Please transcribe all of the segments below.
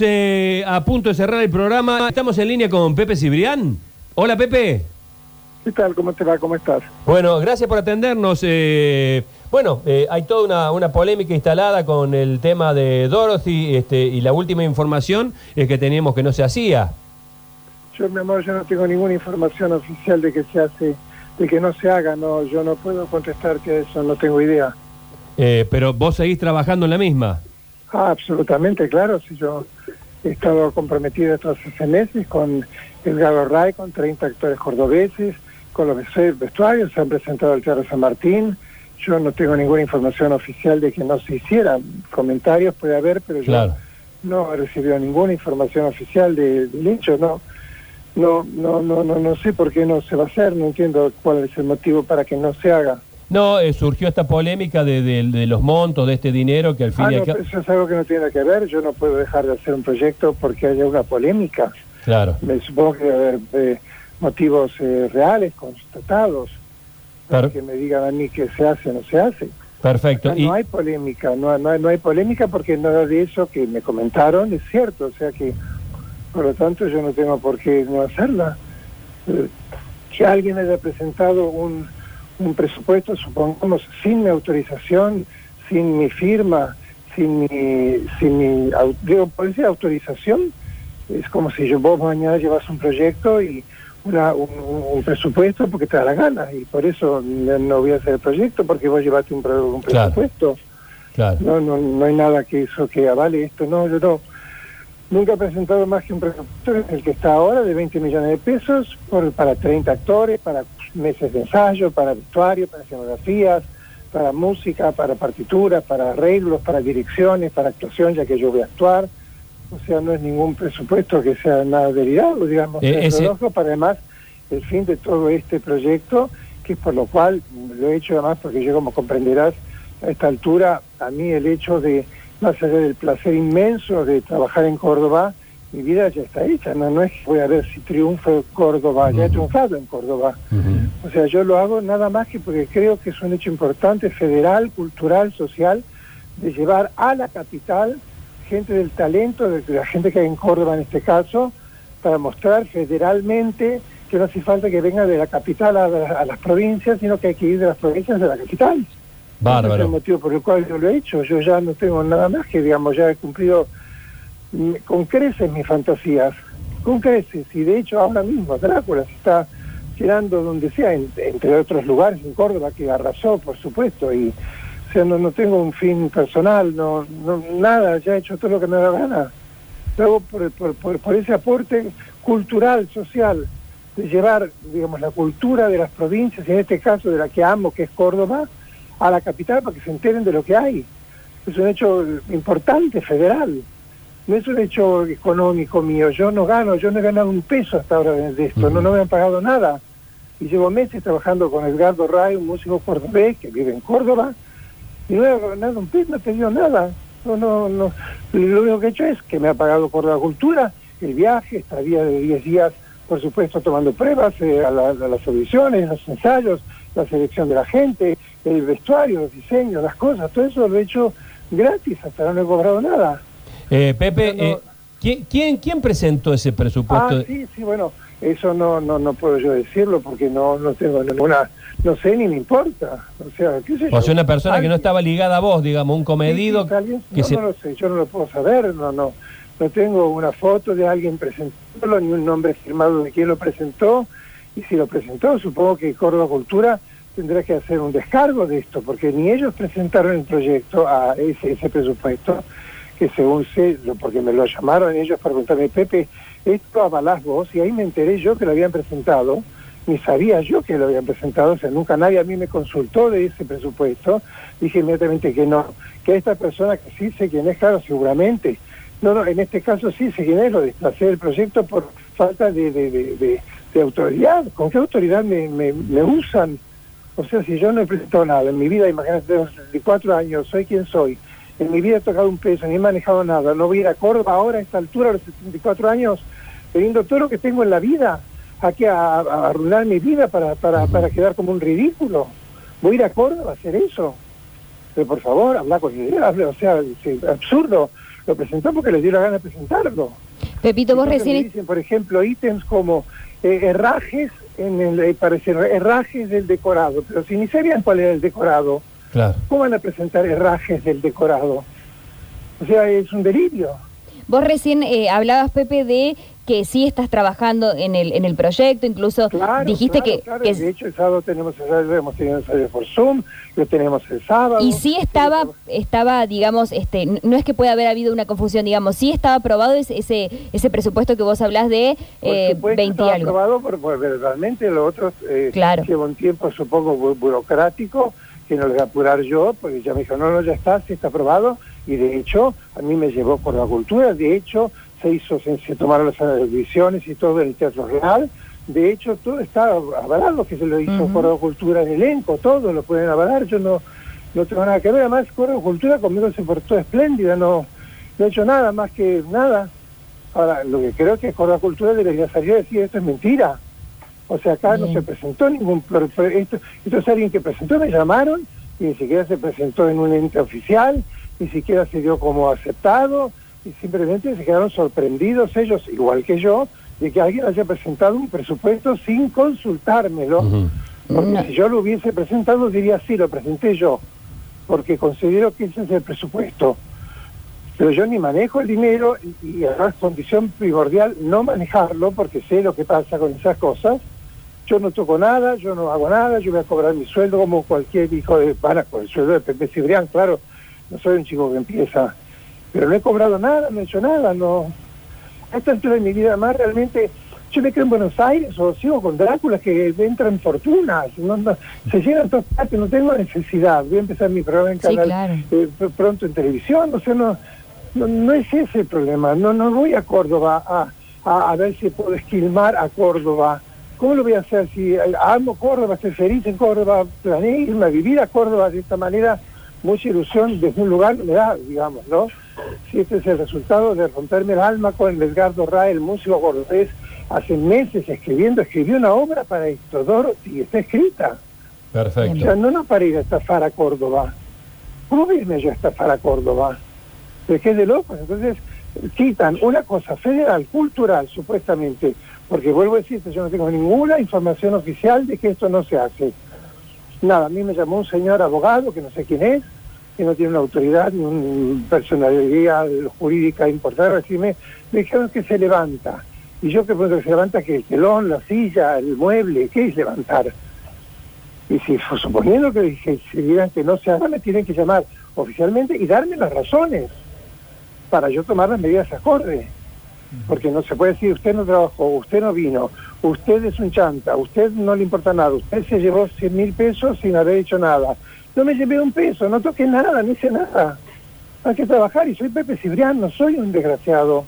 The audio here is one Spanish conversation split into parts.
Eh, a punto de cerrar el programa, estamos en línea con Pepe Cibrián. Hola Pepe. ¿Qué tal? ¿Cómo te va? ¿Cómo estás? Bueno, gracias por atendernos. Eh, bueno, eh, hay toda una, una polémica instalada con el tema de Dorothy este, y la última información es que teníamos que no se hacía. Yo, mi amor, yo no tengo ninguna información oficial de que se hace, de que no se haga. No, yo no puedo contestarte a eso, no tengo idea. Eh, pero vos seguís trabajando en la misma. Ah, absolutamente, claro. Si yo he estado comprometido estos hace meses con Edgardo Ray, con 30 actores cordobeses, con los vestuarios, se han presentado al Teatro San Martín. Yo no tengo ninguna información oficial de que no se hiciera. Comentarios puede haber, pero yo no he recibido ninguna información oficial de- del hecho, no. No, no, no, no, no sé por qué no se va a hacer, no entiendo cuál es el motivo para que no se haga. No, eh, surgió esta polémica de, de- de los montos de este dinero que al fin Ah, y no, al cabo... eso es algo que no tiene que ver, yo no puedo dejar de hacer un proyecto porque haya una polémica. Claro. Me supongo que debe haber eh, motivos eh, reales, constatados, para que me digan a mí que se hace o no se hace. perfecto. Acá Y, no hay polémica, no, no, no hay polémica porque nada de eso que me comentaron es cierto, o sea que, por lo tanto, yo no tengo por qué no hacerla. Eh, que alguien haya presentado un, un presupuesto, supongamos, sin mi autorización, sin mi firma, sin mi, sin mi digo, por decir autorización, es como si yo vos mañana llevas un proyecto y una, un, presupuesto porque te da la gana y por eso no, voy a hacer el proyecto porque vos llevaste un, un presupuesto. claro. No, no, no hay nada que eso que avale esto. No, yo no. Nunca he presentado más que un presupuesto el que está ahora de 20 millones de pesos por, para 30 actores, para meses de ensayo, para vestuario, para escenografías, para música, para partituras, para arreglos, para direcciones, para actuación, ya que yo voy a actuar. O sea, no es ningún presupuesto que sea nada derivado, digamos. Eh, es lógico para además el fin de todo este proyecto, que es por lo cual lo he hecho además porque yo, como comprenderás, a esta altura, a mí el hecho de, más allá del placer inmenso de trabajar en Córdoba, mi vida ya está hecha, no, no es que voy a ver si triunfo Córdoba, ya he triunfado en Córdoba. O sea, yo lo hago nada más que porque creo que es un hecho importante, federal, cultural, social, de llevar a la capital gente del talento, de la gente que hay en Córdoba en este caso, para mostrar federalmente que no hace falta que venga de la capital a, a las provincias, sino que hay que ir de las provincias a la capital. Ese es el Bárbaro. motivo por el cual yo lo he hecho. Yo ya no tengo nada más que, digamos, ya he cumplido con creces mis fantasías, con creces. Y de hecho ahora mismo Drácula se está tirando donde sea, en- entre otros lugares, en Córdoba, que arrasó, por supuesto. Y, o sea, no, no tengo un fin personal, no, no nada, ya he hecho todo lo que me da gana. Lo hago por, por, por, por ese aporte cultural, social, de llevar, digamos, la cultura de las provincias, en este caso de la que amo, que es Córdoba, a la capital para que se enteren de lo que hay. Es un hecho importante, federal. No es un hecho económico mío. Yo no gano, yo no he ganado un peso hasta ahora de esto. No, no me han pagado nada. Y llevo meses trabajando con Edgardo Ray, un músico cordobés que vive en Córdoba, y no he ganado un peso, no he pedido nada. No, no, no. Lo único que he hecho es que me ha pagado Córdoba Cultura, el viaje, estadía de 10 días, por supuesto, tomando pruebas, eh, a, la- a las audiciones, los ensayos, la selección de la gente, el vestuario, los diseños, las cosas, todo eso lo he hecho gratis, hasta ahora no he cobrado nada. Eh, Pepe, No, eh, ¿quién, quién, quién presentó ese presupuesto? Ah, sí, sí, bueno, eso no, no, no puedo yo decirlo porque no, no tengo ninguna, no sé ni me importa. O sea, qué sé yo. O sea, una persona que no estaba ligada a vos, digamos, un comedido Sí, sí, que no, se... no lo sé, yo no lo puedo saber, no, no. No tengo una foto de alguien presentándolo, ni un nombre firmado de quién lo presentó. Y si lo presentó, supongo que Córdoba Cultura tendrá que hacer un descargo de esto, porque ni ellos presentaron el proyecto a ese, ese presupuesto, que según sé, porque me lo llamaron ellos para preguntarme, Pepe, esto avalás vos, y ahí me enteré yo que lo habían presentado, ni sabía yo que lo habían presentado, o sea, nunca nadie a mí me consultó de ese presupuesto, dije inmediatamente que no, que esta persona que sí sé quién es, claro, seguramente, no, no, en este caso sí sé quién es, lo desplacé del proyecto por falta de, autoridad, ¿con qué autoridad me, me, me usan? O sea, si yo no he presentado nada en mi vida, imagínate, tengo 64 años, soy quien soy, en mi vida he tocado un peso, ni he manejado nada, no voy a ir a Córdoba ahora a esta altura, a los 74 años, teniendo todo lo que tengo en la vida, aquí a, a arruinar mi vida para, para, para quedar como un ridículo. Voy a ir a Córdoba a hacer eso. Pero por favor, habla con idea, habla, o sea, es absurdo. lo presentó porque le dio la gana de presentarlo. Pepito, vos me recién... dicen, por ejemplo, ítems como eh, herrajes, en el, eh, parece, herrajes del decorado, pero si ni sabían cuál era el decorado, Claro. ¿cómo van a presentar herrajes del decorado? O sea, es un delirio. Vos recién eh, hablabas, Pepe, de que sí estás trabajando en el, en el proyecto, incluso Claro, dijiste claro, que, claro. que De hecho, el sábado tenemos ensayo, hemos tenido ensayo por Zoom, lo tenemos el sábado. y sí estaba, estaba, digamos, este, no es que pueda haber habido una confusión, digamos, sí estaba aprobado ese, ese, presupuesto que vos hablás de Por eh, supuesto, 20 y estaba algo. aprobado por, por verbalmente, lo otro eh, Claro. lleva un tiempo, supongo, bu- burocrático, que no le voy a apurar yo, porque ya me dijo, no, no, ya está, sí está aprobado, y de hecho, a mí me llevó por la cultura, de hecho, se hizo, se, se tomaron las audiciones y todo en el Teatro Real, de hecho, todo está avalado, que se lo hizo por la cultura en elenco, todo lo pueden avalar, yo no, no tengo nada que ver, además, Coro Cultura conmigo se portó espléndida, no, no he hecho nada más que nada. Ahora, lo que creo que Córdoba Cultura debería salir a decir esto es mentira. O sea, acá no se presentó ningún... Esto, esto es alguien que presentó, me llamaron, y ni siquiera se presentó en un ente oficial, ni siquiera se dio como aceptado, y simplemente se quedaron sorprendidos ellos, igual que yo, de que alguien haya presentado un presupuesto sin consultármelo. Ujú. Porque si yo lo hubiese presentado, diría sí, lo presenté yo, porque considero que ese es el presupuesto. Pero yo ni manejo el dinero y, y además condición primordial no manejarlo, porque sé lo que pasa con esas cosas. Yo no toco nada, yo no hago nada, yo voy a cobrar mi sueldo como cualquier hijo de pana, con el sueldo de Pepe Cibrián, claro, no soy un chico que empieza, pero no he cobrado nada, no he hecho nada, no. A esta altura de mi vida más realmente, yo me quedo en Buenos Aires o sigo con Drácula que entran fortunas, no, no, se llenan todas partes, no tengo necesidad, voy a empezar mi programa en Sí, canal claro. eh, pr- pronto en televisión, o sea, no, no, no es ese el problema, no, no voy a Córdoba a, a, a ver si puedo esquilmar a Córdoba. ¿Cómo lo voy a hacer si eh, amo Córdoba, estoy feliz en Córdoba, planeé irme a vivir a Córdoba de esta manera? Mucha ilusión desde un lugar me da, digamos, ¿no? Si este es el resultado de romperme el alma con Edgardo Ra, el músico cordobés, hace meses escribiendo, escribió una obra para esto, Dorothy, está escrita. O Perfecto. sea, no, no para ir a estafar a Córdoba. ¿Cómo voy a irme yo a estafar a Córdoba? ¿De qué de locos? Entonces, quitan una cosa federal, cultural, supuestamente, porque vuelvo a decirte, yo no tengo ninguna información oficial de que esto no se hace. Nada, a mí me llamó un señor abogado, que no sé quién es, que no tiene una autoridad ni una personalidad jurídica importante, decirme, me dijeron que se levanta. Y yo que pregunto se levanta, que el telón, la silla, el mueble, ¿qué es levantar? Y si fue suponiendo que, que si digan que no se haga, me tienen que llamar oficialmente y darme las razones para yo tomar las medidas acordes. Porque no se puede decir, usted no trabajó, usted no vino, usted es un chanta, usted no le importa nada, usted se llevó 100 mil pesos sin haber hecho nada. No me llevé un peso, no toqué nada, no hice nada. Hay que trabajar y soy Pepe Cibrián, no soy un desgraciado.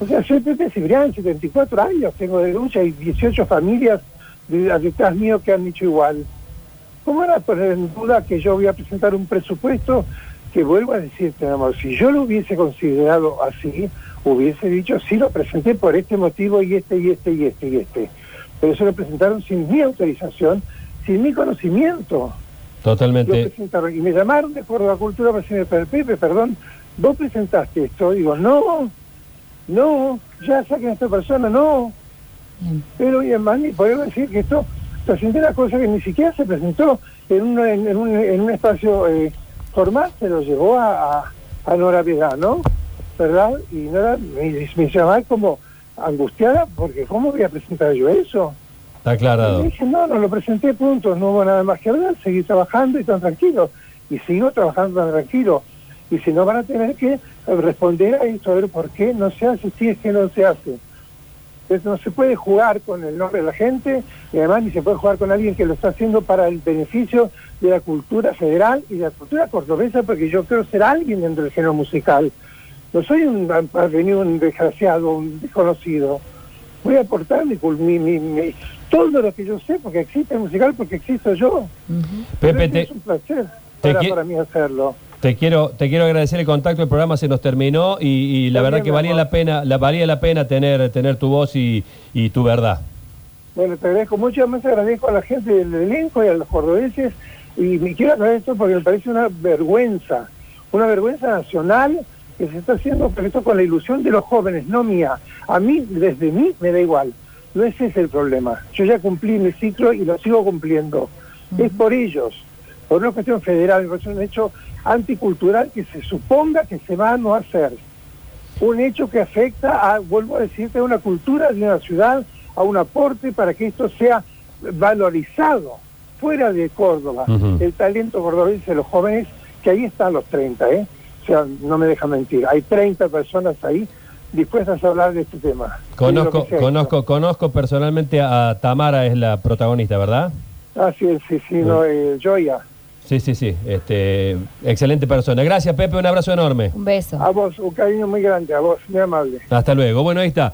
O sea, soy Pepe Cibrián, 74 años, tengo de lucha y 18 familias de- detrás mío que han dicho igual. ¿Cómo van a poner en duda que yo voy a presentar un presupuesto que vuelvo a decirte, mi amor, si yo lo hubiese considerado así, hubiese dicho, sí lo presenté por este motivo y este y este y este y este. Pero eso lo presentaron sin mi autorización, sin mi conocimiento. Lo Totalmente. presentaron y me llamaron de Córdoba Cultura para decirme, "Pero, Pepe, perdón, vos presentaste esto. Digo, no, no, ya saquen a esta persona, no. Pero y además ni podemos decir que esto presenté una cosa que ni siquiera se presentó en, una- en, en un, en un espacio eh, formal, se lo llevó a, a, a Nora ¿verdad? Y Nora me, me llamaba como angustiada porque ¿cómo voy a presentar yo eso? Está Y aclarado. dije, no, no lo presenté, punto, no hubo nada más que hablar, seguí trabajando y tan tranquilo. Y sigo trabajando tan tranquilo. Y si no, van a tener que responder a esto, a ver por qué no se hace, si es que no se hace. Entonces no se puede jugar con el nombre de la gente y además ni se puede jugar con alguien que lo está haciendo para el beneficio de la cultura federal y de la cultura cordobesa, porque yo quiero ser alguien dentro del género musical. No soy un un desgraciado, un desconocido. Voy a aportar mi, mi, mi- todo lo que yo sé, porque existe el musical, porque existo yo. Pero Pepe, es un placer te para, qui- para mí hacerlo. Te quiero, te quiero agradecer el contacto, el programa se nos terminó y, y la verdad que valía la pena, la valía la pena tener, tener tu voz y, y tu verdad. Bueno, te agradezco mucho, además agradezco a la gente del elenco y a los cordobeses, y me quiero aclarar esto porque me parece una vergüenza, una vergüenza nacional que se está haciendo, pero esto con la ilusión de los jóvenes, no mía. A mí, desde mí, me da igual. No ese es el problema. Yo ya cumplí mi ciclo y lo sigo cumpliendo. Es por ellos, por una cuestión federal, por un hecho anticultural que se suponga que se va a no hacer. Un hecho que afecta a, vuelvo a decirte, a una cultura de una ciudad, a un aporte para que esto sea valorizado fuera de Córdoba. El talento cordobés de los jóvenes, que ahí están los 30, ¿eh? O sea, no me deja mentir. Hay 30 personas ahí dispuestas a hablar de este tema. Conozco, conozco, conozco personalmente a Tamara, es la protagonista, ¿verdad? Ah, sí, sí, sí, no, eh, Joya. Sí, sí, sí. Este, excelente persona. Gracias, Pepe. Un abrazo enorme. Un beso. A vos, un cariño muy grande, a vos, muy amable. Hasta luego. Bueno, ahí está.